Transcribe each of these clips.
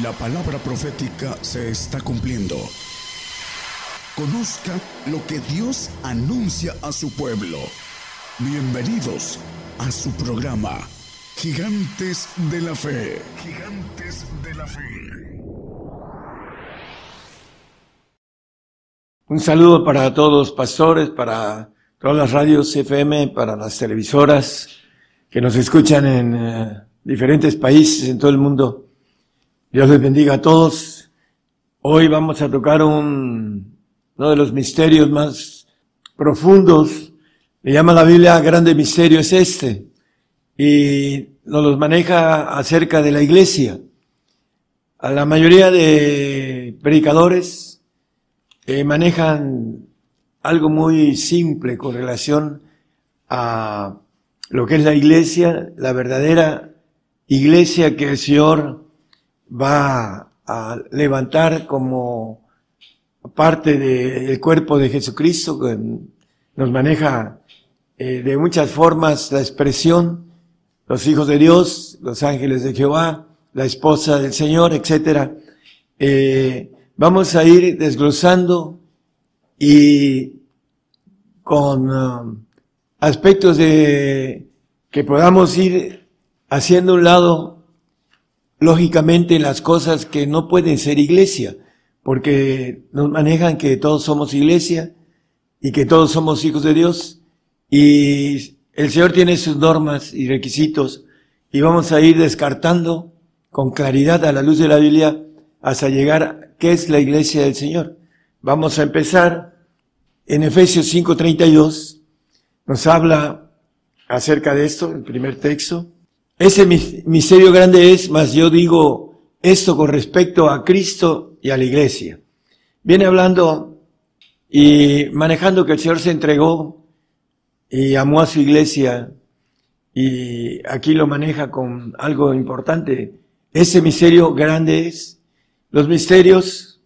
La palabra profética se está cumpliendo. Conozca lo que Dios anuncia a su pueblo. Bienvenidos a su programa, Gigantes de la Fe. Gigantes de la Fe. Un saludo para todos los pastores, para todas las radios FM, para las televisoras que nos escuchan en eh, diferentes países en todo el mundo. Dios les bendiga a todos. Hoy vamos a tocar un, uno de los misterios más profundos. Le llama la Biblia grande misterio es este. Y nos los maneja acerca de la iglesia. A la mayoría de predicadores eh, manejan algo muy simple con relación a lo que es la iglesia, la verdadera iglesia que el Señor va a levantar como parte del cuerpo de Jesucristo, que nos maneja eh, de muchas formas la expresión, los hijos de Dios, los ángeles de Jehová, la esposa del Señor, etcétera. Eh, vamos a ir desglosando y con um, aspectos de que podamos ir haciendo un lado lógicamente las cosas que no pueden ser iglesia, porque nos manejan que todos somos iglesia y que todos somos hijos de Dios y el Señor tiene sus normas y requisitos y vamos a ir descartando con claridad a la luz de la Biblia hasta llegar a qué es la iglesia del Señor. Vamos a empezar en Efesios 5:32, nos habla acerca de esto, el primer texto. Ese misterio grande es, más yo digo esto con respecto a Cristo y a la iglesia. Viene hablando y manejando que el Señor se entregó y amó a su iglesia y aquí lo maneja con algo importante. Ese misterio grande es, los misterios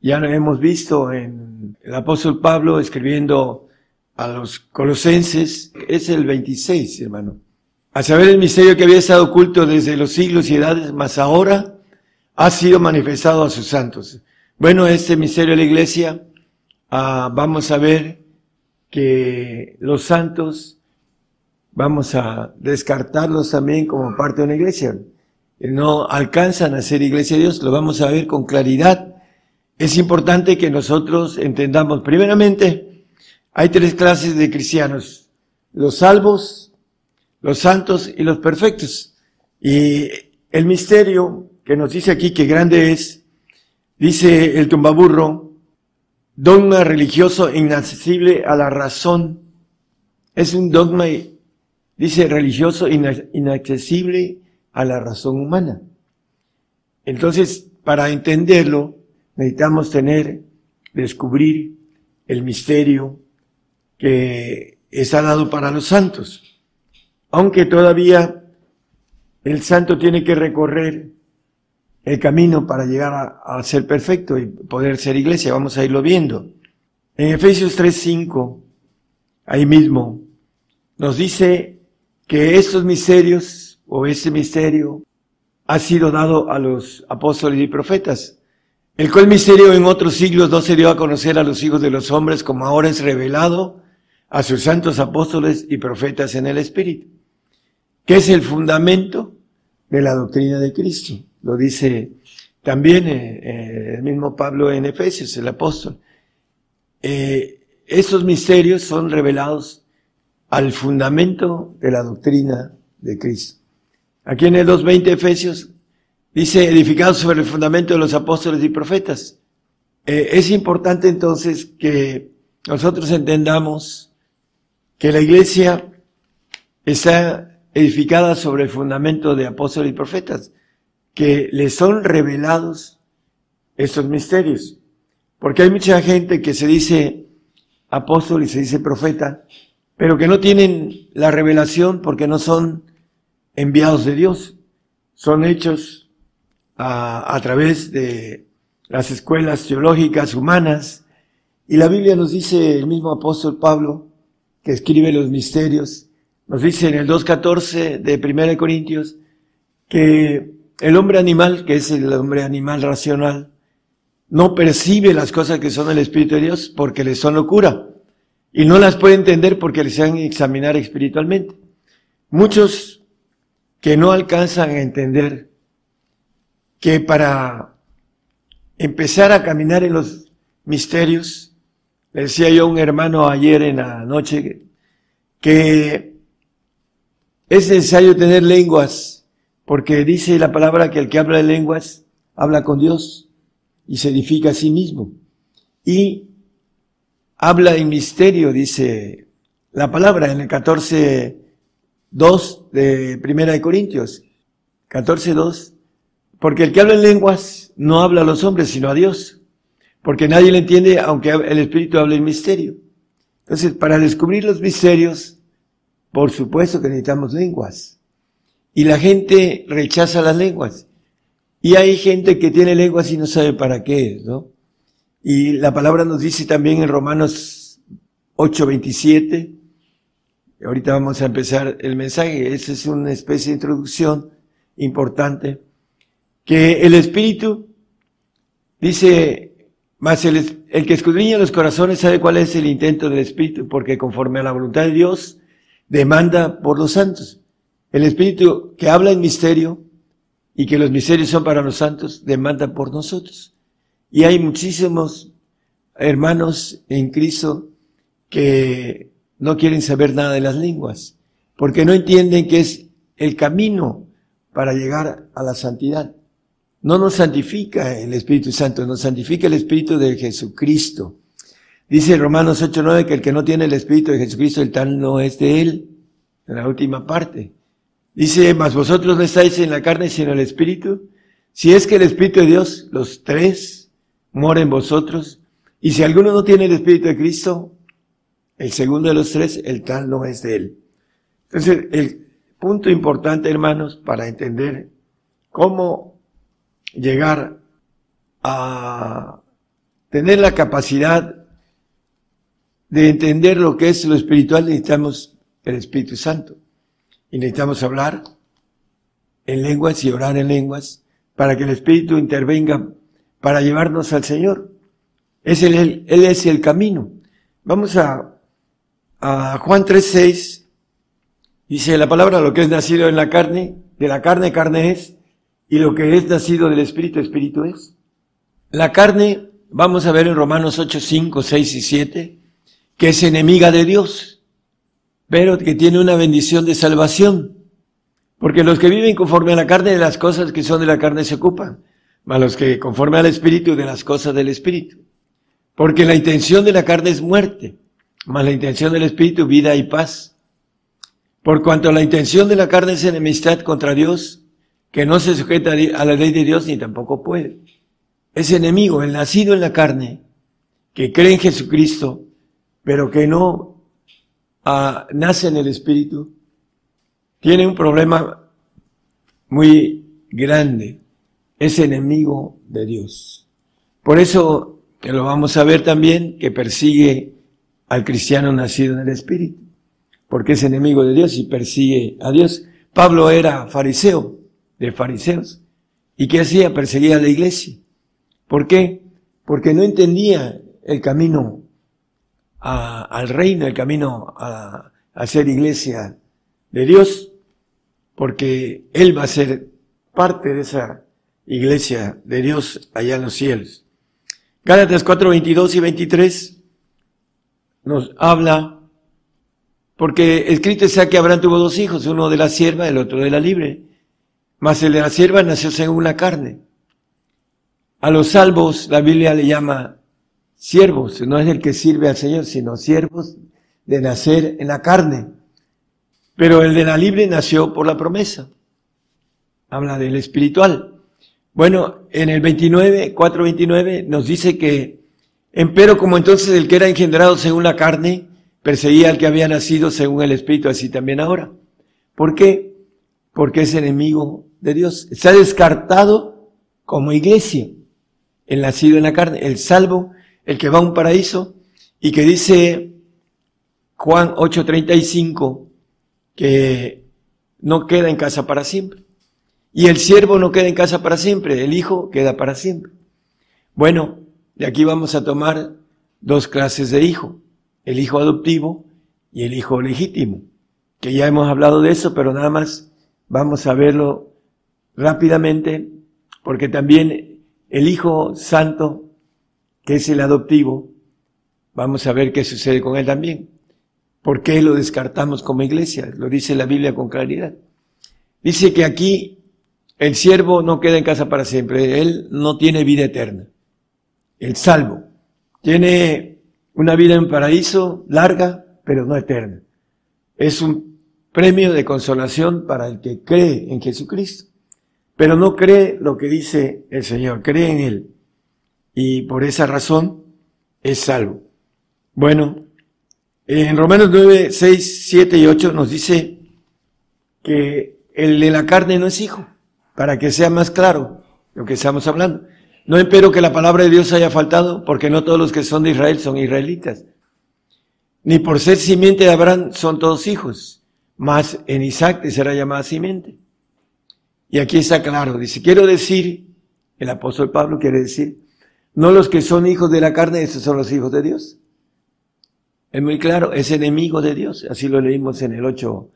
ya lo hemos visto en el apóstol Pablo escribiendo a los colosenses, es el 26, hermano a saber el misterio que había estado oculto desde los siglos y edades, mas ahora ha sido manifestado a sus santos. Bueno, este misterio de la iglesia, ah, vamos a ver que los santos, vamos a descartarlos también como parte de una iglesia. No alcanzan a ser iglesia de Dios, lo vamos a ver con claridad. Es importante que nosotros entendamos, primeramente, hay tres clases de cristianos, los salvos, los santos y los perfectos. Y el misterio que nos dice aquí que grande es, dice el tumbaburro, dogma religioso inaccesible a la razón. Es un dogma, dice religioso inaccesible a la razón humana. Entonces, para entenderlo, necesitamos tener, descubrir el misterio que está dado para los santos aunque todavía el santo tiene que recorrer el camino para llegar a, ser perfecto y poder ser iglesia. Vamos a irlo viendo. En Efesios 3:5, ahí mismo, nos dice que estos misterios o ese misterio ha sido dado a los apóstoles y profetas, el cual misterio en otros siglos no se dio a conocer a los hijos de los hombres como ahora es revelado a sus santos apóstoles y profetas en el Espíritu que es el fundamento de la doctrina de Cristo. Lo dice también eh, eh, el mismo Pablo en Efesios, el apóstol. Eh, estos misterios son revelados al fundamento de la doctrina de Cristo. Aquí en el 2.20 Efesios dice edificados sobre el fundamento de los apóstoles y profetas. es importante entonces que nosotros entendamos que la iglesia está edificada sobre el fundamento de apóstoles y profetas, que les son revelados estos misterios. Porque hay mucha gente que se dice apóstol y se dice profeta, pero que no tienen la revelación porque no son enviados de Dios. Son hechos a través de las escuelas teológicas humanas. Y la Biblia nos dice el mismo apóstol Pablo, que escribe los misterios, nos dice en el 2.14 de 1 Corintios que el hombre animal, que es el hombre animal racional, no percibe las cosas que son el Espíritu de Dios porque le son locura y no las puede entender porque les han examinar espiritualmente. Muchos que no alcanzan a entender que para empezar a caminar en los misterios, le decía yo a un hermano ayer en la noche que es necesario tener lenguas, porque dice la palabra que el que habla de lenguas habla con Dios y se edifica a sí mismo. Y habla en misterio, dice la palabra en el 14.2 de Primera de Corintios. 14.2. Porque el que habla en lenguas no habla a los hombres, sino a Dios. Porque nadie le entiende, aunque el Espíritu hable en misterio. Entonces, para descubrir los misterios, por supuesto que necesitamos lenguas. Y la gente rechaza las lenguas. Y hay gente que tiene lenguas y no sabe para qué ¿no? Y la palabra nos dice también en Romanos 8:27, ahorita vamos a empezar el mensaje, esa es una especie de introducción importante, que el Espíritu dice, más el, el que escudriña los corazones sabe cuál es el intento del Espíritu, porque conforme a la voluntad de Dios, demanda por los santos. El Espíritu que habla en misterio y que los misterios son para los santos, demanda por nosotros. Y hay muchísimos hermanos en Cristo que no quieren saber nada de las lenguas, porque no entienden que es el camino para llegar a la santidad. No nos santifica el Espíritu Santo, nos santifica el Espíritu de Jesucristo. Dice Romanos 8:9 que el que no tiene el Espíritu de Jesucristo, el tal no es de él, en la última parte. Dice, mas vosotros no estáis en la carne, sino en el Espíritu. Si es que el Espíritu de Dios, los tres, mora en vosotros. Y si alguno no tiene el Espíritu de Cristo, el segundo de los tres, el tal no es de él. Entonces, el punto importante, hermanos, para entender cómo llegar a tener la capacidad de entender lo que es lo espiritual, necesitamos el Espíritu Santo. Y necesitamos hablar en lenguas y orar en lenguas para que el Espíritu intervenga para llevarnos al Señor. Es él es el camino. Vamos a, a Juan 3.6. Dice la palabra, lo que es nacido en la carne, de la carne, carne es, y lo que es nacido del Espíritu, Espíritu es. La carne, vamos a ver en Romanos 8, 5, 6 y 7, que es enemiga de Dios, pero que tiene una bendición de salvación. Porque los que viven conforme a la carne, de las cosas que son de la carne se ocupan a los que conforme al Espíritu de las cosas del Espíritu. Porque la intención de la carne es muerte, mas la intención del Espíritu vida y paz. Por cuanto la intención de la carne es enemistad contra Dios, que no se sujeta a la ley de Dios ni tampoco puede. Es enemigo, el nacido en la carne, que cree en Jesucristo, pero que no ah, nace en el Espíritu, tiene un problema muy grande es enemigo de Dios. Por eso, que lo vamos a ver también, que persigue al cristiano nacido en el Espíritu, porque es enemigo de Dios y persigue a Dios. Pablo era fariseo, de fariseos. ¿Y qué hacía? Perseguía a la iglesia. ¿Por qué? Porque no entendía el camino al reino, el camino a, a ser iglesia de Dios, porque Él va a ser parte de esa iglesia de Dios allá en los cielos. Gálatas 4, 22 y 23 nos habla, porque escrito está que Abraham tuvo dos hijos, uno de la sierva, el otro de la libre. Mas el de la sierva nació según la carne. A los salvos la Biblia le llama siervos, no es el que sirve al Señor, sino siervos de nacer en la carne. Pero el de la libre nació por la promesa. Habla del espiritual. Bueno, en el 29, 4.29 nos dice que, empero como entonces el que era engendrado según la carne, perseguía al que había nacido según el Espíritu, así también ahora. ¿Por qué? Porque es enemigo de Dios. Está descartado como iglesia, el nacido en la carne, el salvo, el que va a un paraíso, y que dice Juan 8:35 que no queda en casa para siempre. Y el siervo no queda en casa para siempre, el hijo queda para siempre. Bueno, de aquí vamos a tomar dos clases de hijo, el hijo adoptivo y el hijo legítimo, que ya hemos hablado de eso, pero nada más vamos a verlo rápidamente, porque también el hijo santo, es el adoptivo, vamos a ver qué sucede con él también. ¿Por qué lo descartamos como iglesia? Lo dice la Biblia con claridad. Dice que aquí el siervo no queda en casa para siempre, él no tiene vida eterna. El salvo tiene una vida en paraíso larga, pero no eterna. Es un premio de consolación para el que cree en Jesucristo, pero no cree lo que dice el Señor, cree en Él. Y por esa razón es salvo. Bueno, en Romanos 9, 6, 7 y 8 nos dice que el de la carne no es hijo, para que sea más claro lo que estamos hablando. No espero que la palabra de Dios haya faltado, porque no todos los que son de Israel son israelitas. Ni por ser simiente de Abraham son todos hijos, mas en Isaac será llamada simiente. Y aquí está claro, dice, quiero decir, el apóstol Pablo quiere decir, no los que son hijos de la carne, esos son los hijos de Dios. Es muy claro, es enemigo de Dios, así lo leímos en el 8,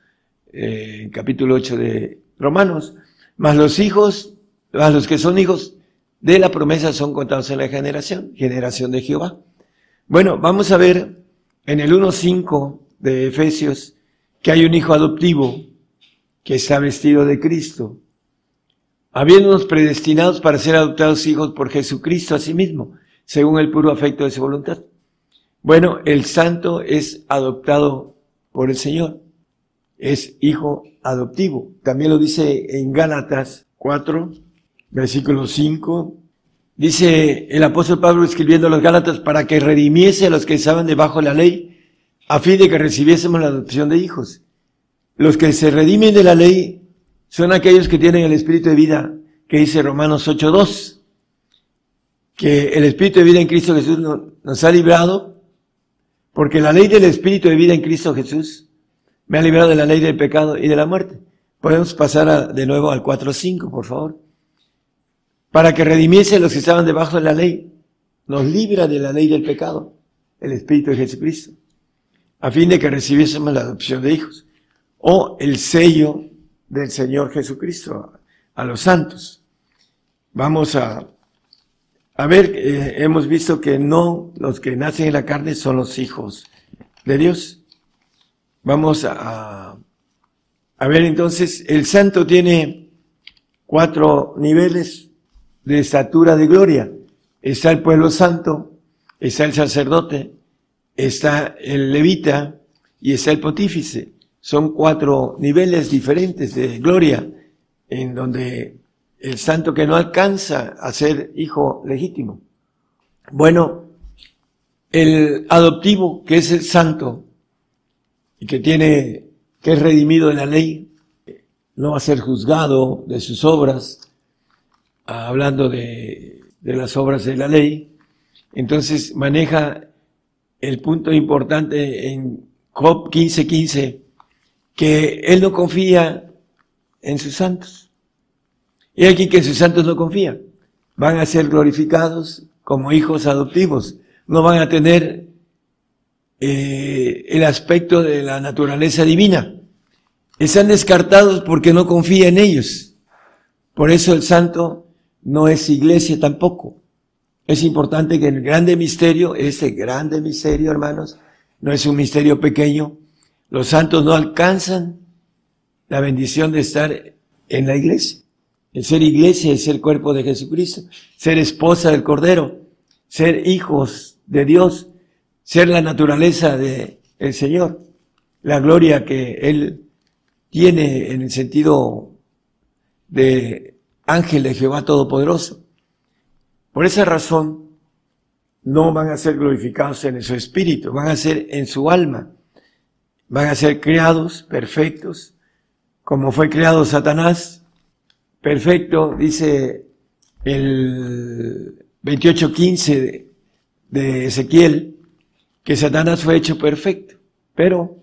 eh, capítulo 8 de Romanos. Mas los hijos, más los que son hijos de la promesa son contados en la generación, generación de Jehová. Bueno, vamos a ver en el 1.5 de Efesios que hay un hijo adoptivo que está vestido de Cristo, habiéndonos predestinados para ser adoptados hijos por Jesucristo a sí mismo, según el puro afecto de su voluntad. Bueno, el santo es adoptado por el Señor, es hijo adoptivo. También lo dice en Gálatas 4, versículo 5. Dice el apóstol Pablo escribiendo a los Gálatas para que redimiese a los que estaban debajo de la ley, a fin de que recibiésemos la adopción de hijos. Los que se redimen de la ley son aquellos que tienen el espíritu de vida, que dice Romanos 8.2, que el espíritu de vida en Cristo Jesús nos ha librado, porque la ley del espíritu de vida en Cristo Jesús me ha librado de la ley del pecado y de la muerte. Podemos pasar de nuevo al 4.5, por favor para que redimiese a los que estaban debajo de la ley. Nos libra de la ley del pecado, el Espíritu de Jesucristo, a fin de que recibiésemos la adopción de hijos, o el sello del Señor Jesucristo a los santos. Vamos a, a ver, eh, hemos visto que no los que nacen en la carne son los hijos de Dios. Vamos a, a ver entonces, el santo tiene cuatro niveles de estatura de gloria. Está el pueblo santo, está el sacerdote, está el levita y está el pontífice. Son cuatro niveles diferentes de gloria en donde el santo que no alcanza a ser hijo legítimo. Bueno, el adoptivo, que es el santo y que tiene, que es redimido de la ley, no va a ser juzgado de sus obras, hablando de, de las obras de la ley, entonces maneja el punto importante en Job 15:15, que él no confía en sus santos. Y aquí que sus santos no confían. Van a ser glorificados como hijos adoptivos. No van a tener eh, el aspecto de la naturaleza divina. Están descartados porque no confía en ellos. Por eso el santo no es iglesia tampoco. Es importante que el grande misterio, ese grande misterio, hermanos, no es un misterio pequeño. Los santos no alcanzan la bendición de estar en la iglesia. El ser iglesia es ser cuerpo de Jesucristo, ser esposa del Cordero, ser hijos de Dios, ser la naturaleza de el Señor, la gloria que Él tiene en el sentido de ángel de Jehová Todopoderoso. Por esa razón, no van a ser glorificados en su espíritu, van a ser en su alma. Van a ser creados perfectos, como fue creado Satanás. Perfecto, dice el 28.15 de, Ezequiel, que Satanás fue hecho perfecto, pero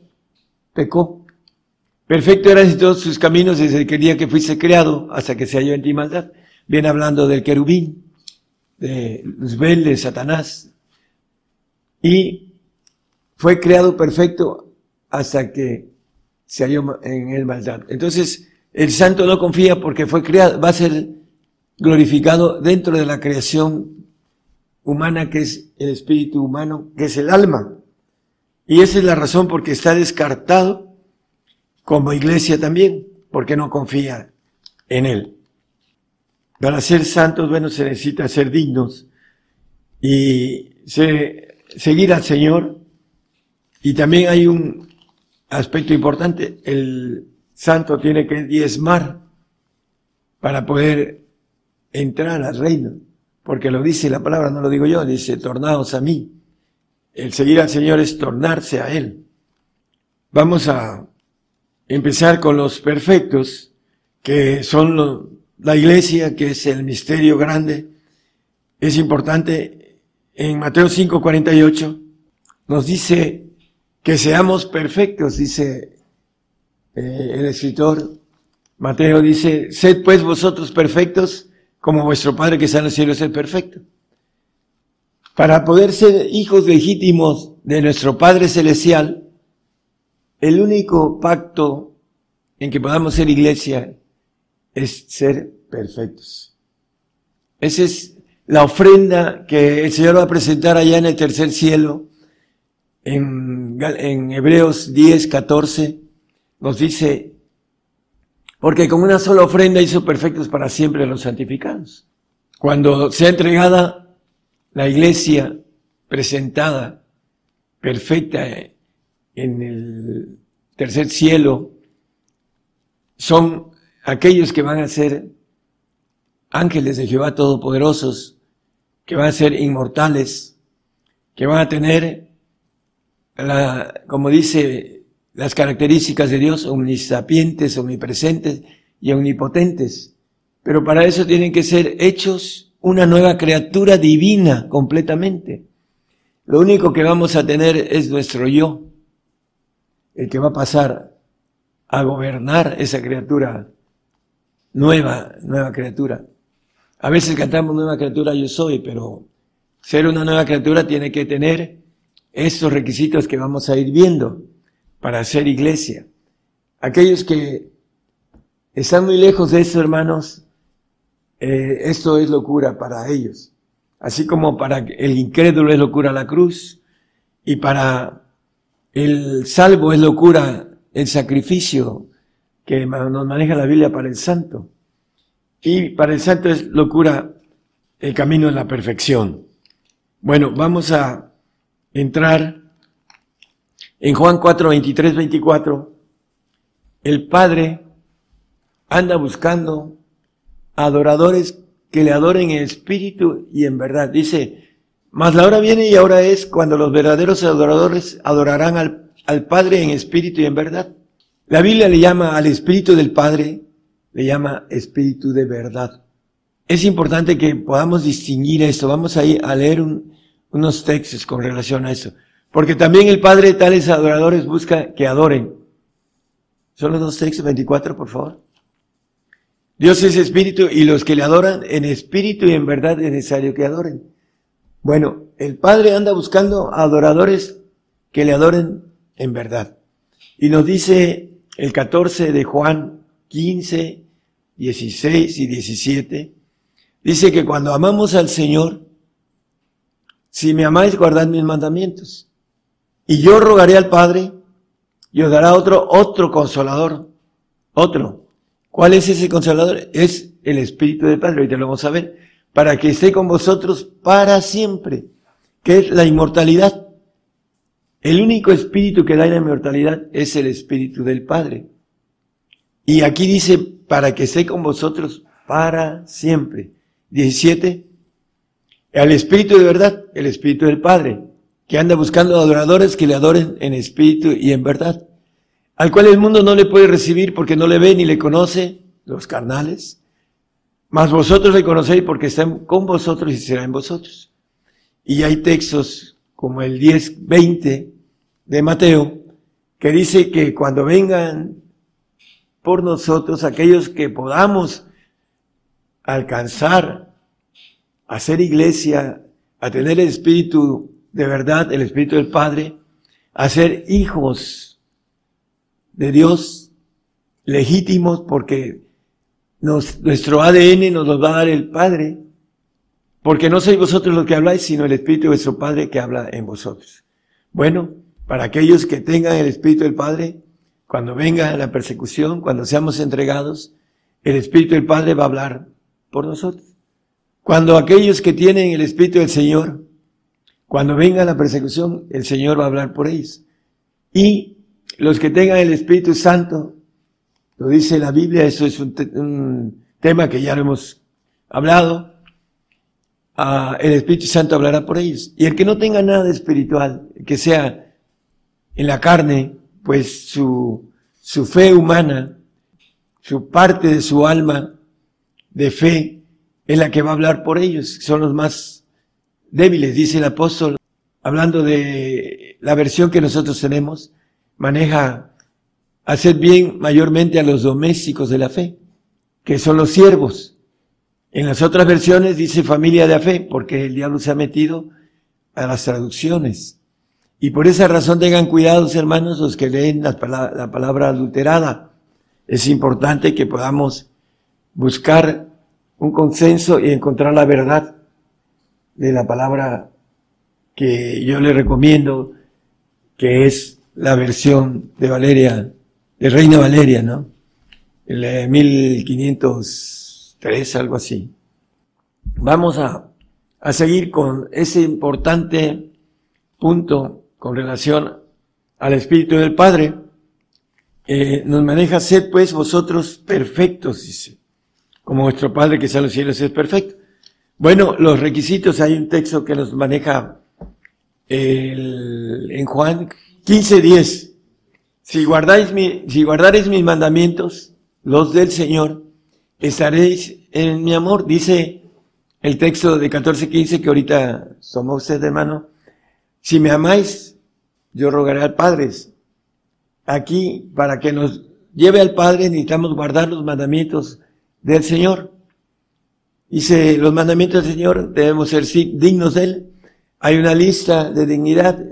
pecó. Perfecto eran todos sus caminos desde el día que fuiste creado hasta que se halló en ti maldad. Viene hablando del querubín, de Luzbel, de Satanás. Y fue creado perfecto hasta que se halló en él maldad. Entonces, el santo no confía porque fue creado, va a ser glorificado dentro de la creación humana que es el espíritu humano, que es el alma. Y esa es la razón porque está descartado como iglesia también, porque no confía en él. Para ser santos, bueno, se necesita ser dignos y seguir al Señor. Y también hay un aspecto importante, el santo tiene que diezmar para poder entrar al reino, porque lo dice la palabra, no lo digo yo, dice, tornaos a mí. El seguir al Señor es tornarse a Él. Vamos a empezar con los perfectos, que son la iglesia, que es el misterio grande. Es importante, en Mateo 5:48 nos dice que seamos perfectos, dice eh, el escritor. Mateo dice, sed pues vosotros perfectos como vuestro Padre que está en los cielos es perfecto. Para poder ser hijos legítimos de nuestro Padre Celestial, el único pacto en que podamos ser iglesia es ser perfectos. Esa es la ofrenda que el Señor va a presentar allá en el tercer cielo en, Hebreos 10, 14, nos dice, porque con una sola ofrenda hizo perfectos para siempre los santificados. Cuando sea entregada la iglesia presentada, perfecta en el tercer cielo, son aquellos que van a ser ángeles de Jehová Todopoderosos, que van a ser inmortales, que van a tener la, como dice las características de Dios, omnisapientes, omnipresentes y omnipotentes. Pero para eso tienen que ser hechos una nueva criatura divina completamente. Lo único que vamos a tener es nuestro yo, el que va a pasar a gobernar esa criatura nueva, nueva criatura. A veces cantamos nueva criatura yo soy, pero ser una nueva criatura tiene que tener estos requisitos que vamos a ir viendo para ser iglesia. Aquellos que están muy lejos de eso, hermanos, eh, esto es locura para ellos. Así como para el incrédulo es locura la cruz y para el salvo es locura el sacrificio que nos maneja la Biblia para el santo. Y para el santo es locura el camino de la perfección. Bueno, vamos a entrar en Juan 4, 23, 24, el Padre anda buscando adoradores que le adoren en espíritu y en verdad. Dice, mas la hora viene y ahora es cuando los verdaderos adoradores adorarán al, Padre en espíritu y en verdad. La Biblia le llama al espíritu del Padre, le llama espíritu de verdad. Es importante que podamos distinguir esto. Vamos a ir a leer un, unos textos con relación a eso. Porque también el Padre de tales adoradores busca que adoren. Son dos textos, 24, por favor. Dios es espíritu y los que le adoran en espíritu y en verdad es necesario que adoren. Bueno, el Padre anda buscando adoradores que le adoren en verdad. Y nos dice el 14 de Juan 15, 16 y 17, dice que cuando amamos al Señor, si me amáis, guardad mis mandamientos. Y yo rogaré al Padre y os dará otro, otro consolador. Otro. ¿Cuál es ese consolador? Es el Espíritu del Padre. Ahorita lo vamos a ver. Para que esté con vosotros para siempre. Que es la inmortalidad. El único espíritu que da la inmortalidad es el Espíritu del Padre. Y aquí dice, para que esté con vosotros para siempre. 17 al Espíritu de verdad, el Espíritu del Padre, que anda buscando adoradores que le adoren en espíritu y en verdad, al cual el mundo no le puede recibir porque no le ve ni le conoce, los carnales, mas vosotros le conocéis porque está con vosotros y será en vosotros. Y hay textos como el 10, 20 de Mateo, que dice que cuando vengan por nosotros, aquellos que podamos alcanzar a ser iglesia, a tener el Espíritu de verdad, el Espíritu del Padre, a ser hijos de Dios legítimos porque nuestro ADN nos los va a dar el Padre, porque no sois vosotros los que habláis, sino el Espíritu de vuestro Padre que habla en vosotros. Bueno, para aquellos que tengan el Espíritu del Padre, cuando venga la persecución, cuando seamos entregados, el Espíritu del Padre va a hablar por nosotros. Cuando aquellos que tienen el Espíritu del Señor, cuando venga la persecución, el Señor va a hablar por ellos. Y los que tengan el Espíritu Santo, lo dice la Biblia, eso es un, tema que ya lo hemos hablado, ah, el Espíritu Santo hablará por ellos. Y el que no tenga nada espiritual, que sea en la carne, pues su, su fe humana, su parte de su alma de fe, es la que va a hablar por ellos, son los más débiles, dice el apóstol, hablando de la versión que nosotros tenemos, maneja hacer bien mayormente a los domésticos de la fe, que son los siervos. En las otras versiones dice familia de la fe, porque el diablo se ha metido a las traducciones. Y por esa razón tengan cuidados, hermanos, los que leen la palabra, la palabra adulterada. Es importante que podamos buscar un consenso y encontrar la verdad de la palabra que yo le recomiendo, que es la versión de Valeria, de Reina Valeria, ¿no? El 1503, algo así. Vamos a, a seguir con ese importante punto con relación al Espíritu del Padre. Eh, nos maneja, sed pues vosotros perfectos, dice, como vuestro Padre que está en los cielos es perfecto. Bueno, los requisitos, hay un texto que nos maneja en Juan 15:10. Si guardáis si guardaréis mis mandamientos, los del Señor, estaréis en mi amor. Dice el texto de 14:15 que ahorita somos usted hermano. Si me amáis, yo rogaré al Padre. Aquí, para que nos lleve al Padre, necesitamos guardar los mandamientos del Señor. Dice, los mandamientos del Señor debemos ser dignos de Él. Hay una lista de dignidad.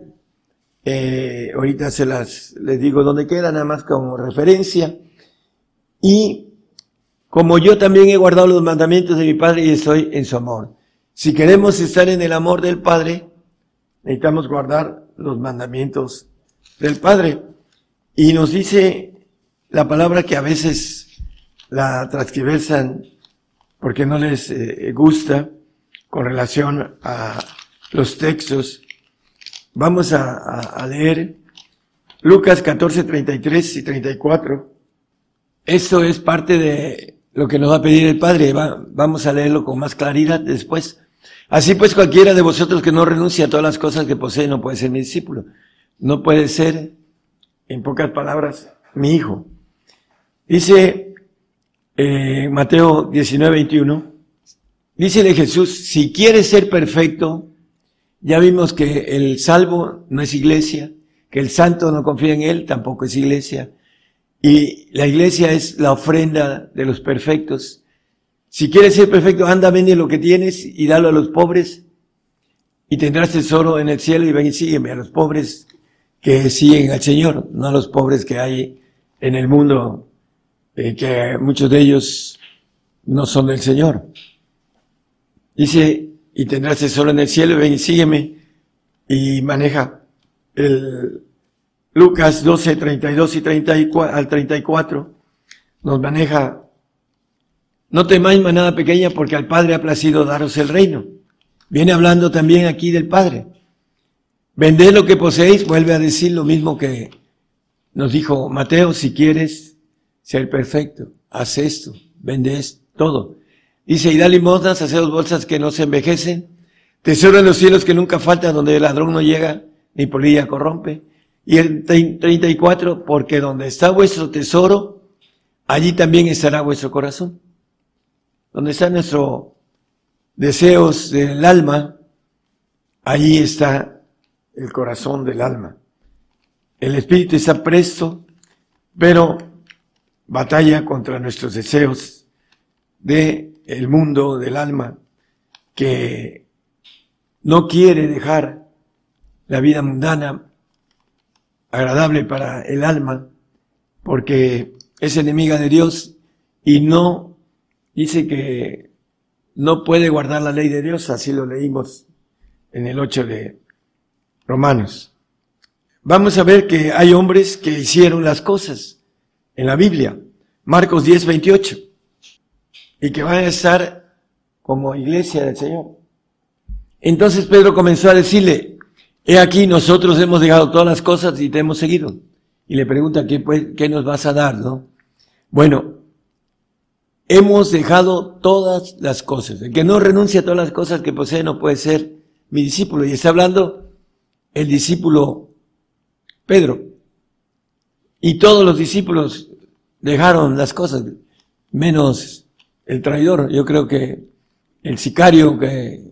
Eh, ahorita se las, les digo dónde queda, nada más como referencia. Y como yo también he guardado los mandamientos de mi Padre y estoy en su amor. Si queremos estar en el amor del Padre, necesitamos guardar los mandamientos del Padre. Y nos dice la palabra que a veces la transcribersan porque no les eh, gusta con relación a los textos. Vamos a, leer Lucas 14, 33 y 34. Esto es parte de lo que nos va a pedir el Padre. vamos a leerlo con más claridad después. Así pues, cualquiera de vosotros que no renuncie a todas las cosas que posee no puede ser mi discípulo. No puede ser, en pocas palabras, mi hijo. Dice eh, Mateo 19, 21, dícele Jesús, si quieres ser perfecto, ya vimos que el salvo no es iglesia, que el santo no confía en él, tampoco es iglesia, y la iglesia es la ofrenda de los perfectos. Si quieres ser perfecto, anda, vende lo que tienes y dalo a los pobres, y tendrás tesoro en el cielo y ven y sígueme a los pobres que siguen al Señor, no a los pobres que hay en el mundo que muchos de ellos no son del Señor. Dice, y tendrás tesoro en el cielo, ven y sígueme, y maneja el Lucas 12, 32 y 34, al 34, nos maneja, no temáis manada pequeña porque al Padre ha placido daros el reino. Viene hablando también aquí del Padre. Vended lo que poseéis, vuelve a decir lo mismo que nos dijo Mateo, si quieres ser perfecto, haz esto, vende esto, todo. Dice, y da limosnas, hace dos bolsas que no se envejecen, tesoro en los cielos que nunca falta, donde el ladrón no llega, ni polilla corrompe. Y el 34, porque donde está vuestro tesoro, allí también estará vuestro corazón. Donde están nuestros deseos del alma, allí está el corazón del alma. El espíritu está presto, pero batalla contra nuestros deseos de el mundo del alma que no quiere dejar la vida mundana agradable para el alma porque es enemiga de Dios y no dice que no puede guardar la ley de Dios, así lo leímos en el 8 de Romanos. Vamos a ver que hay hombres que hicieron las cosas en la Biblia, Marcos 10, 28, y que van a estar como iglesia del Señor. Entonces Pedro comenzó a decirle, he aquí nosotros hemos dejado todas las cosas y te hemos seguido. Y le pregunta, ¿qué, pues, qué nos vas a dar? ¿no? Bueno, hemos dejado todas las cosas. El que no renuncia a todas las cosas que posee no puede ser mi discípulo. Y está hablando el discípulo Pedro. Y todos los discípulos dejaron las cosas, menos el traidor. Yo creo que el sicario que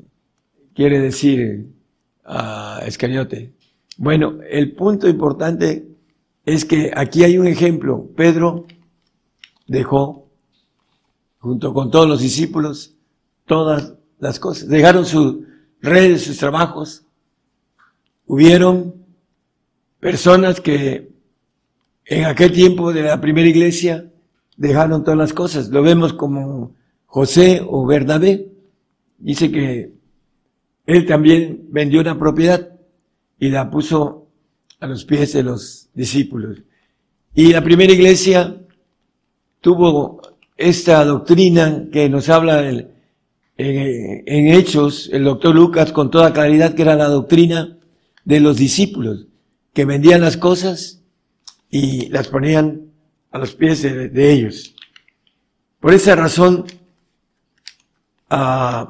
quiere decir a Escariote. Bueno, el punto importante es que aquí hay un ejemplo. Pedro dejó, junto con todos los discípulos, todas las cosas. Dejaron sus redes, sus trabajos. Hubieron personas que en aquel tiempo de la primera iglesia dejaron todas las cosas. Lo vemos como José o Bernabé. Dice que él también vendió una propiedad y la puso a los pies de los discípulos. Y la primera iglesia tuvo esta doctrina que nos habla en, en, Hechos, el doctor Lucas con toda claridad, que era la doctrina de los discípulos, que vendían las cosas y las ponían a los pies de, ellos. Por esa razón uh,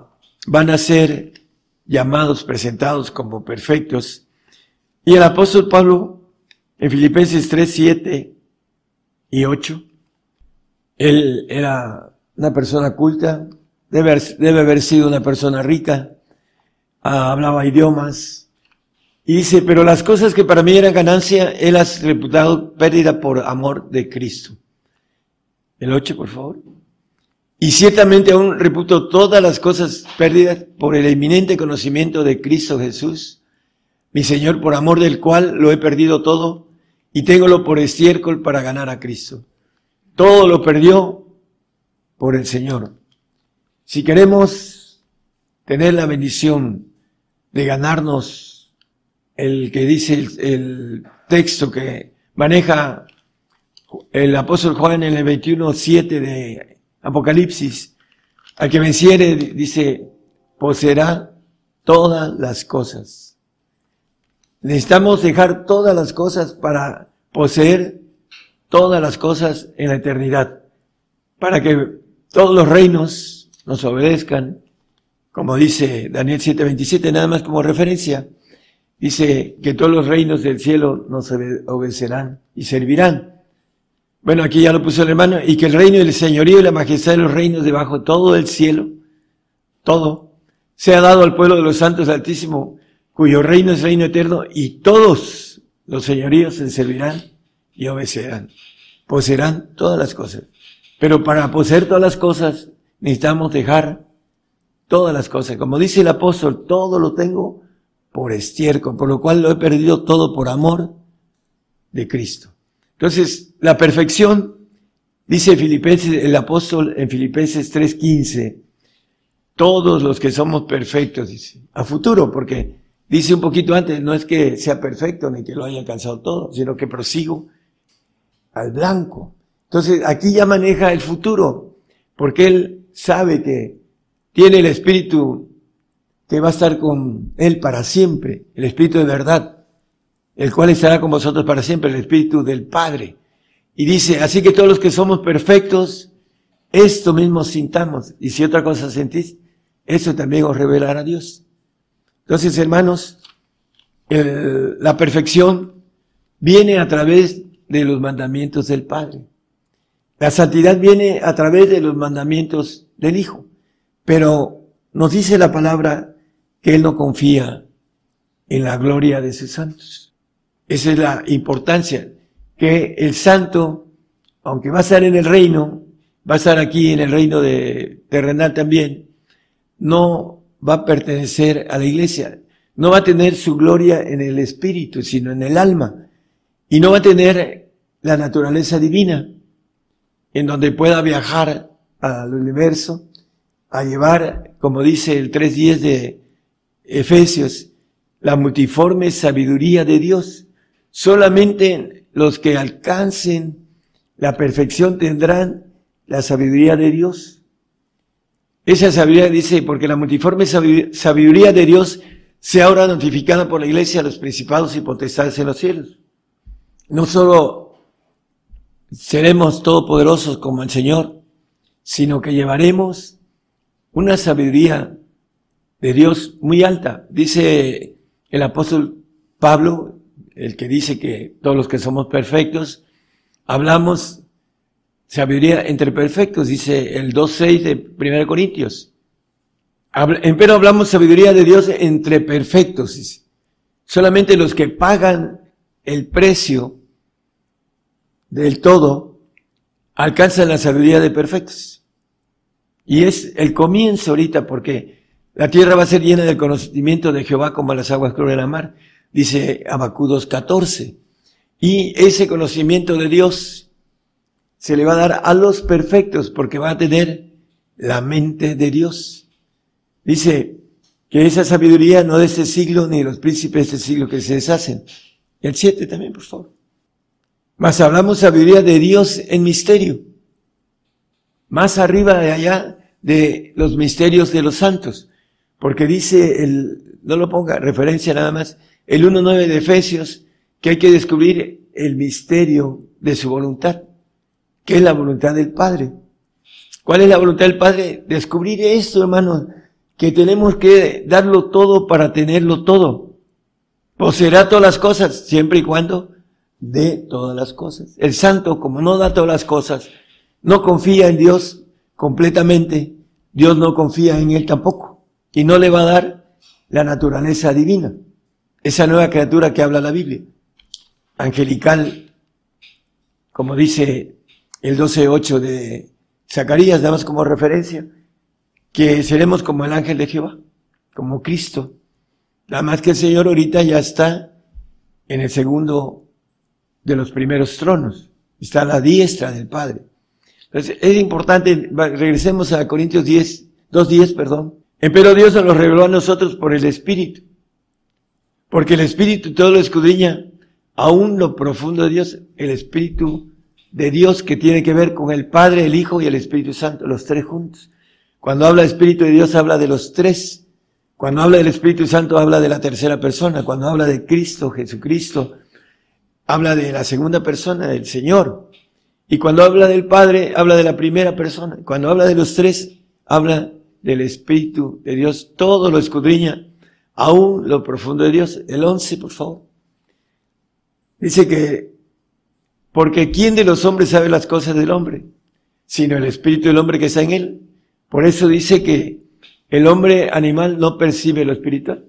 van a ser llamados, presentados como perfectos. Y el apóstol Pablo, en Filipenses 3, 7 y 8, él era una persona culta, debe, debe haber sido una persona rica, ah, hablaba idiomas, y dice, pero las cosas que para mí eran ganancia, él las reputado pérdida por amor de Cristo. El 8, por favor. Y ciertamente aún reputo todas las cosas pérdidas por el eminente conocimiento de Cristo Jesús, mi Señor, por amor del cual lo he perdido todo y téngolo por estiércol para ganar a Cristo todo lo perdió por el Señor. Si queremos tener la bendición de ganarnos el que dice el, texto que maneja el apóstol Juan en el 21.7 de Apocalipsis, al que venciere, dice, poseerá todas las cosas. Necesitamos dejar todas las cosas para poseer todas las cosas en la eternidad, para que todos los reinos nos obedezcan, como dice Daniel 7:27, nada más como referencia, dice que todos los reinos del cielo nos obedecerán y servirán. Bueno, aquí ya lo puso el hermano, y que el reino y el señorío y la majestad de los reinos debajo todo el cielo, todo, sea dado al pueblo de los santos altísimo, cuyo reino es reino eterno, y todos los señoríos se servirán y obedecerán. Poseerán todas las cosas. Pero para poseer todas las cosas necesitamos dejar todas las cosas. Como dice el apóstol, todo lo tengo por estiércol, por lo cual lo he perdido todo por amor de Cristo. Entonces, la perfección, dice Filipenses, el apóstol en Filipenses 3:15, todos los que somos perfectos, dice, a futuro, porque dice un poquito antes, no es que sea perfecto ni que lo haya alcanzado todo, sino que prosigo al blanco. Entonces aquí ya maneja el futuro, porque él sabe que tiene el espíritu que va a estar con él para siempre, el espíritu de verdad, el cual estará con vosotros para siempre, el espíritu del Padre. Y dice, así que todos los que somos perfectos, esto mismo sintamos. Y si otra cosa sentís, eso también os revelará Dios. Entonces, hermanos, la perfección viene a través de los mandamientos del Padre. La santidad viene a través de los mandamientos del Hijo. Pero nos dice la palabra Él no confía en la gloria de sus santos. Esa es la importancia, que el santo aunque va a estar en el reino, va a estar aquí en el reino de terrenal también, no va a pertenecer a la iglesia, no va a tener su gloria en el espíritu, sino en el alma, y no va a tener la naturaleza divina, en donde pueda viajar al universo, a llevar, como dice el 3.10 de Efesios, la multiforme sabiduría de Dios. Solamente los que alcancen la perfección tendrán la sabiduría de Dios. Esa sabiduría dice, porque la multiforme sabiduría de Dios sea ahora notificada por la iglesia a los principados y potestades en los cielos. No solo seremos todopoderosos como el Señor, sino que llevaremos una sabiduría de Dios muy alta. Dice el apóstol Pablo, el que dice que todos los que somos perfectos, hablamos sabiduría entre perfectos, dice el 2.6 de 1 Corintios. Pero hablamos sabiduría de Dios entre perfectos. Solamente los que pagan el precio del todo alcanzan la sabiduría de perfectos. Y es el comienzo ahorita porque la tierra va a ser llena del conocimiento de Jehová como las aguas cruel la mar, dice Abacú 2.14. Y ese conocimiento de Dios se le va a dar a los perfectos porque va a tener la mente de Dios. Dice que esa sabiduría no de este siglo ni de los príncipes de este siglo que se deshacen. El 7 también, por favor. Más hablamos sabiduría de Dios en misterio. Más arriba de allá de los misterios de los santos. Porque dice el, no lo ponga referencia nada más, el 1.9 de Efesios, que hay que descubrir el misterio de su voluntad, que es la voluntad del Padre. ¿Cuál es la voluntad del Padre? Descubrir esto, hermanos, que tenemos que darlo todo para tenerlo todo. Poseerá todas las cosas, siempre y cuando dé todas las cosas. El santo, como no da todas las cosas, no confía en Dios completamente, Dios no confía en él tampoco, y no le va a dar la naturaleza divina, esa nueva criatura que habla la Biblia angelical, como dice el 12.8 de Zacarías, damos como referencia, que seremos como el ángel de Jehová, como Cristo. Nada más que el Señor ahorita ya está en el segundo de los primeros tronos, está a la diestra del Padre. Entonces, es importante, regresemos a Corintios 10, 2.10, perdón. Pero Dios nos lo reveló a nosotros por el Espíritu. Porque el Espíritu todo lo escudriña aún lo profundo de Dios, el Espíritu de Dios que tiene que ver con el Padre, el Hijo y el Espíritu Santo, los tres juntos. Cuando habla Espíritu de Dios habla de los tres. Cuando habla del Espíritu Santo habla de la tercera persona. Cuando habla de Cristo, Jesucristo, habla de la segunda persona, del Señor. Y cuando habla del Padre, habla de la primera persona. Cuando habla de los tres, habla del Espíritu de Dios. Todo lo escudriña, aún lo profundo de Dios. El once, por favor. Dice que, porque ¿quién de los hombres sabe las cosas del hombre? Sino el espíritu del hombre que está en él. Por eso dice que el hombre animal no percibe lo espiritual,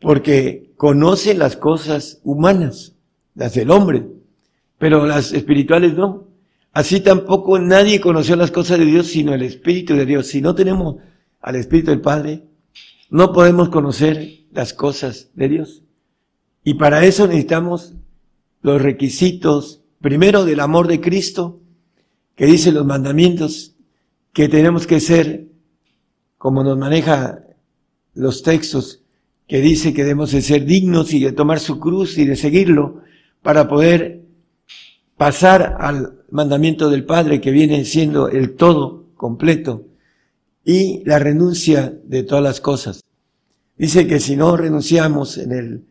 porque conoce las cosas humanas, las del hombre, pero las espirituales no. Así tampoco nadie conoció las cosas de Dios sino el Espíritu de Dios. Si no tenemos al Espíritu del Padre, no podemos conocer las cosas de Dios. Y para eso necesitamos los requisitos, primero del amor de Cristo, que dice los mandamientos, que tenemos que ser, como nos maneja los textos, que dice que debemos de ser dignos y de tomar su cruz y de seguirlo para poder pasar al mandamiento del Padre que viene siendo el todo completo y la renuncia de todas las cosas. Dice que si no renunciamos en el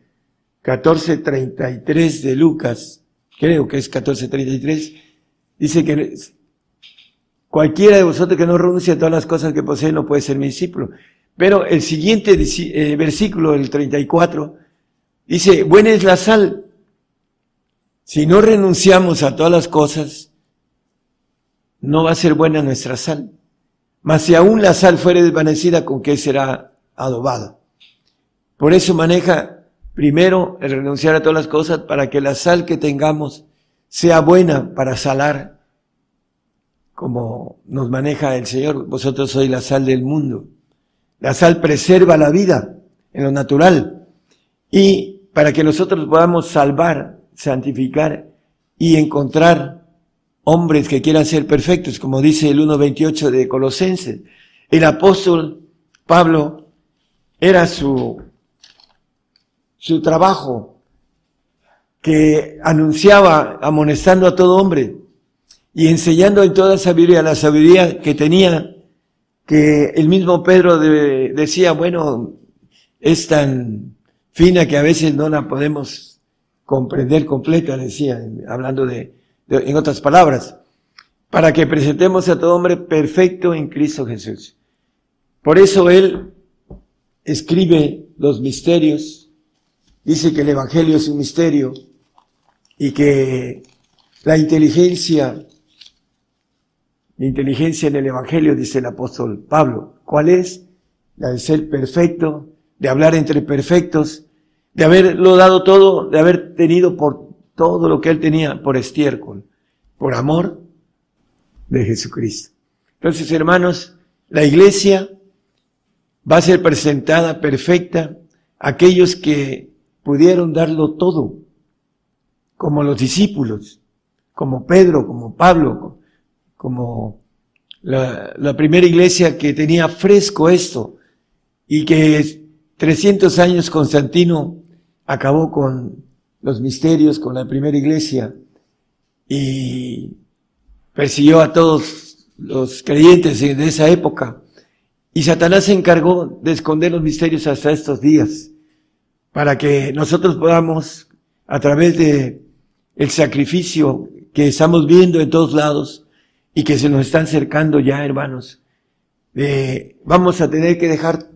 14.33 de Lucas, creo que es 14.33, dice que cualquiera de vosotros que no renuncie a todas las cosas que posee no puede ser mi discípulo. Pero el siguiente eh, versículo, el 34, dice, buena es la sal. Si no renunciamos a todas las cosas, no va a ser buena nuestra sal. Mas si aún la sal fuere desvanecida, ¿con qué será adobada? Por eso maneja Primero, el renunciar a todas las cosas para que la sal que tengamos sea buena para salar como nos maneja el Señor, vosotros sois la sal del mundo. La sal preserva la vida en lo natural. Y para que nosotros podamos salvar, santificar y encontrar hombres que quieran ser perfectos, como dice el 1.28 de Colosenses, el apóstol Pablo era su, su trabajo que anunciaba amonestando a todo hombre y enseñando en toda sabiduría, la sabiduría que tenía, que el mismo Pedro decía, bueno, es tan fina que a veces no la podemos comprender completa, decía, hablando de, en otras palabras, para que presentemos a todo hombre perfecto en Cristo Jesús. Por eso él escribe los misterios, dice que el Evangelio es un misterio y que la inteligencia la inteligencia en el Evangelio, dice el apóstol Pablo. ¿Cuál es? La de ser perfecto, de hablar entre perfectos, de haberlo dado todo, de haber tenido por todo lo que él tenía por estiércol, por amor de Jesucristo. Entonces, hermanos, la iglesia va a ser presentada perfecta a aquellos que pudieron darlo todo, como los discípulos, como Pedro, como Pablo, como la, la, primera iglesia que tenía fresco esto y que 300 años Constantino acabó con los misterios, con la primera iglesia y persiguió a todos los creyentes de esa época. Y Satanás se encargó de esconder los misterios hasta estos días, para que nosotros podamos, a través de el sacrificio que estamos viendo en todos lados, y que se nos están acercando ya, hermanos. Eh, vamos a tener que dejar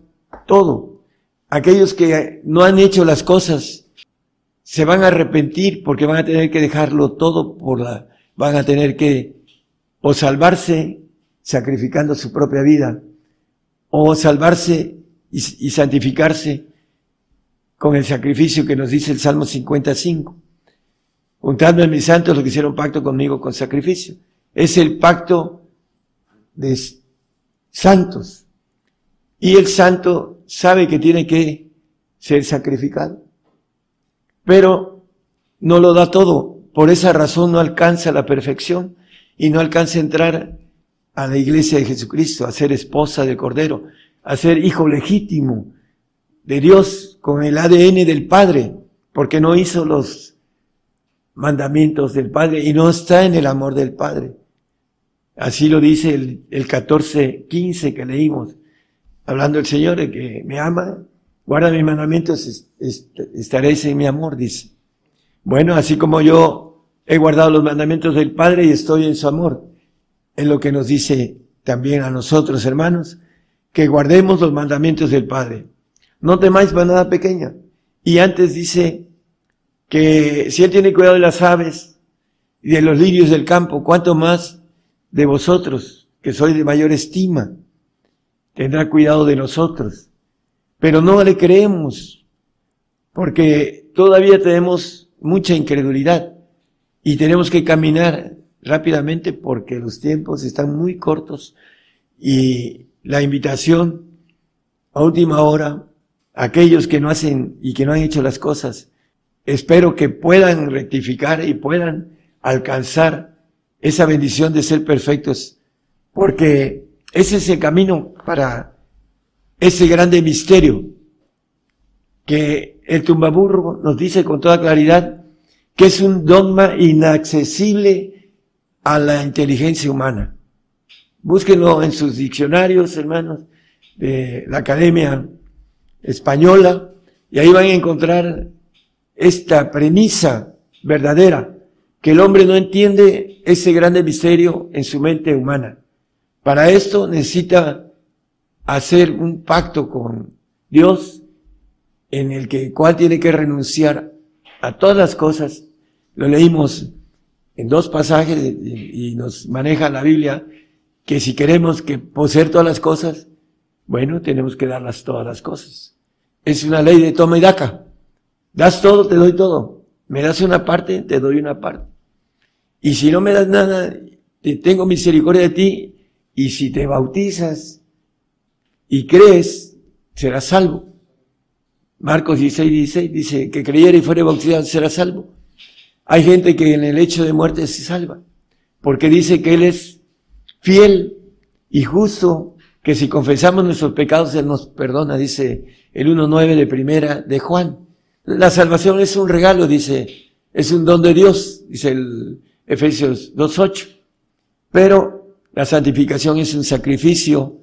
todo. Aquellos que no han hecho las cosas se van a arrepentir porque van a tener que dejarlo todo por la, van a tener que o salvarse sacrificando su propia vida o salvarse y, santificarse con el sacrificio que nos dice el Salmo 55. Juntadme a mis santos los que hicieron pacto conmigo con sacrificio es el pacto de santos. Y el santo sabe que tiene que ser sacrificado. Pero no lo da todo. Por esa razón no alcanza la perfección y no alcanza a entrar a la iglesia de Jesucristo, a ser esposa del Cordero, a ser hijo legítimo de Dios con el ADN del Padre, porque no hizo los mandamientos del Padre y no está en el amor del Padre. Así lo dice el, el 14, 15 que leímos, hablando el Señor, de que me ama, guarda mis mandamientos, estaréis en mi amor, dice. Bueno, así como yo he guardado los mandamientos del Padre y estoy en su amor, es lo que nos dice también a nosotros, hermanos, que guardemos los mandamientos del Padre. No temáis nada pequeña. Y antes dice que si Él tiene cuidado de las aves y de los lirios del campo, ¿cuánto más de vosotros, que sois de mayor estima, tendrá cuidado de nosotros. Pero no le creemos, porque todavía tenemos mucha incredulidad y tenemos que caminar rápidamente porque los tiempos están muy cortos y la invitación a última hora, aquellos que no hacen y que no han hecho las cosas, espero que puedan rectificar y puedan alcanzar esa bendición de ser perfectos, porque es el camino para ese grande misterio que el tumbaburro nos dice con toda claridad que es un dogma inaccesible a la inteligencia humana. Búsquenlo en sus diccionarios, hermanos, de la Academia Española, y ahí van a encontrar esta premisa verdadera que el hombre no entiende ese grande misterio en su mente humana. Para esto necesita hacer un pacto con Dios en el que cual tiene que renunciar a todas las cosas. Lo leímos en dos pasajes y nos maneja la Biblia que si queremos que poseer todas las cosas, bueno, tenemos que darlas todas las cosas. Es una ley de toma y daca. Das todo, te doy todo. Me das una parte, te doy una parte. Y si no me das nada, te tengo misericordia de ti y si te bautizas y crees, serás salvo. Marcos 16, 16 dice que creyera y fuere bautizado será salvo. Hay gente que en el hecho de muerte se salva, porque dice que Él es fiel y justo, que si confesamos nuestros pecados Él nos perdona, dice el 1.9 de primera de Juan. La salvación es un regalo, dice, es un don de Dios, dice el Efesios 2.8. Pero la santificación es un sacrificio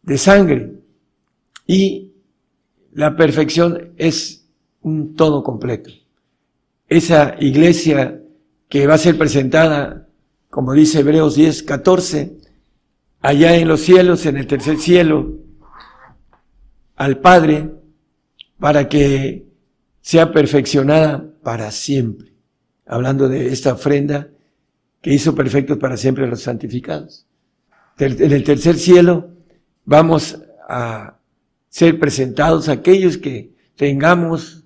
de sangre y la perfección es un todo completo. Esa iglesia que va a ser presentada, como dice Hebreos 10, 14, allá en los cielos, en el tercer cielo, al Padre, para que sea perfeccionada para siempre. Hablando de esta ofrenda que hizo perfectos para siempre los santificados. En el tercer cielo vamos a ser presentados aquellos que tengamos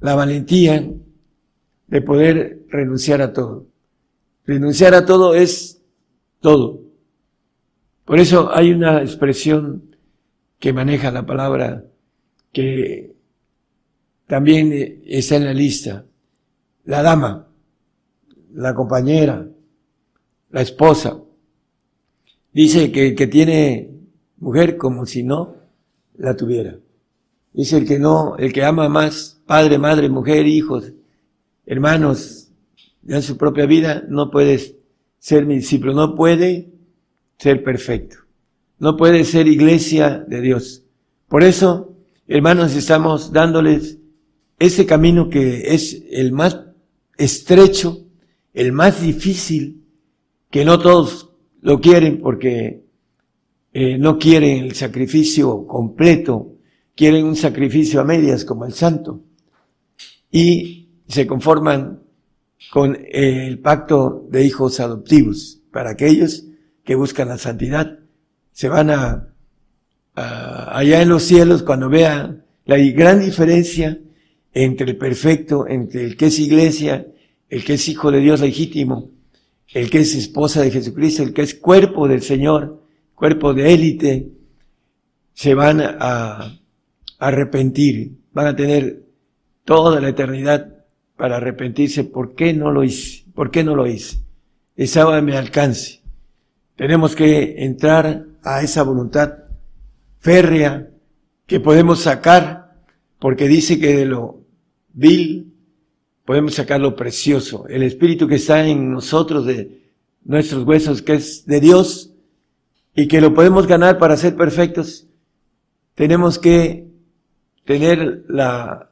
la valentía de poder renunciar a todo. Renunciar a todo es todo. Por eso hay una expresión que maneja la palabra que también está en la lista. La dama, la compañera, la esposa. Dice que el que tiene mujer como si no la tuviera. Dice el que no, el que ama más, padre, madre, mujer, hijos, hermanos, en su propia vida, no puede ser mi discípulo, no puede ser perfecto, no puede ser iglesia de Dios. Por eso, hermanos, estamos dándoles ese camino que es el más estrecho, el más difícil, que no todos lo quieren porque eh, no quieren el sacrificio completo, quieren un sacrificio a medias como el santo y se conforman con el pacto de hijos adoptivos para aquellos que buscan la santidad. Se van a, allá en los cielos cuando vean la gran diferencia entre el perfecto, entre el que es iglesia, el que es hijo de Dios legítimo, el que es esposa de Jesucristo, el que es cuerpo del Señor, cuerpo de élite, se van a arrepentir, van a tener toda la eternidad para arrepentirse. ¿Por qué no lo hice? ¿Por qué no lo hice? Esa me alcance. Tenemos que entrar a esa voluntad férrea que podemos sacar, porque dice que de lo vil podemos sacar lo precioso. El espíritu que está en nosotros, de nuestros huesos, que es de Dios, y que lo podemos ganar para ser perfectos, tenemos que tener la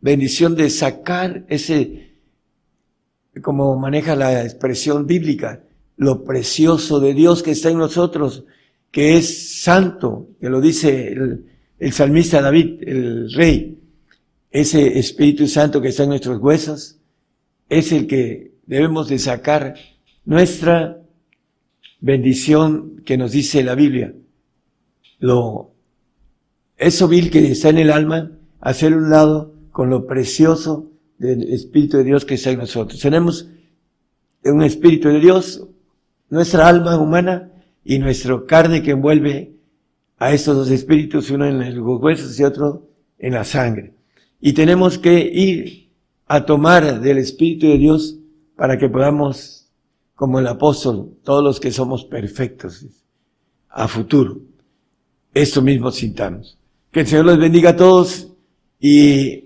bendición de sacar ese, como maneja la expresión bíblica, lo precioso de Dios que está en nosotros, que es santo, que lo dice el, salmista David, el rey, ese Espíritu Santo que está en nuestros huesos, es el que debemos de sacar nuestra bendición que nos dice la Biblia. Lo, eso vil que está en el alma, hacer un lado con lo precioso del Espíritu de Dios que está en nosotros. Tenemos un Espíritu de Dios, nuestra alma humana y nuestra carne que envuelve a estos dos espíritus, uno en los huesos y otro en la sangre. Y tenemos que ir a tomar del Espíritu de Dios para que podamos como el apóstol, todos los que somos perfectos a futuro. Esto mismo sintamos. Que el Señor los bendiga a todos y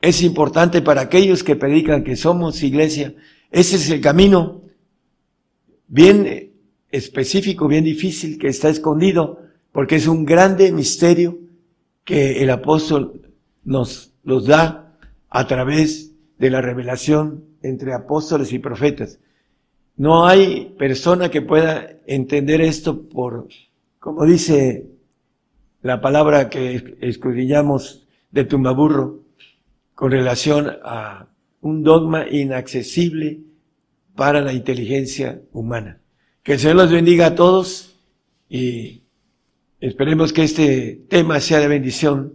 es importante para aquellos que predican que somos iglesia. Ese es el camino bien específico, bien difícil, que está escondido, porque es un grande misterio que el apóstol nos los da a través de la revelación entre apóstoles y profetas. No hay persona que pueda entender esto por, como dice la palabra que escudriñamos de Tumbaburro, con relación a un dogma inaccesible para la inteligencia humana. Que el Señor los bendiga a todos y esperemos que este tema sea de bendición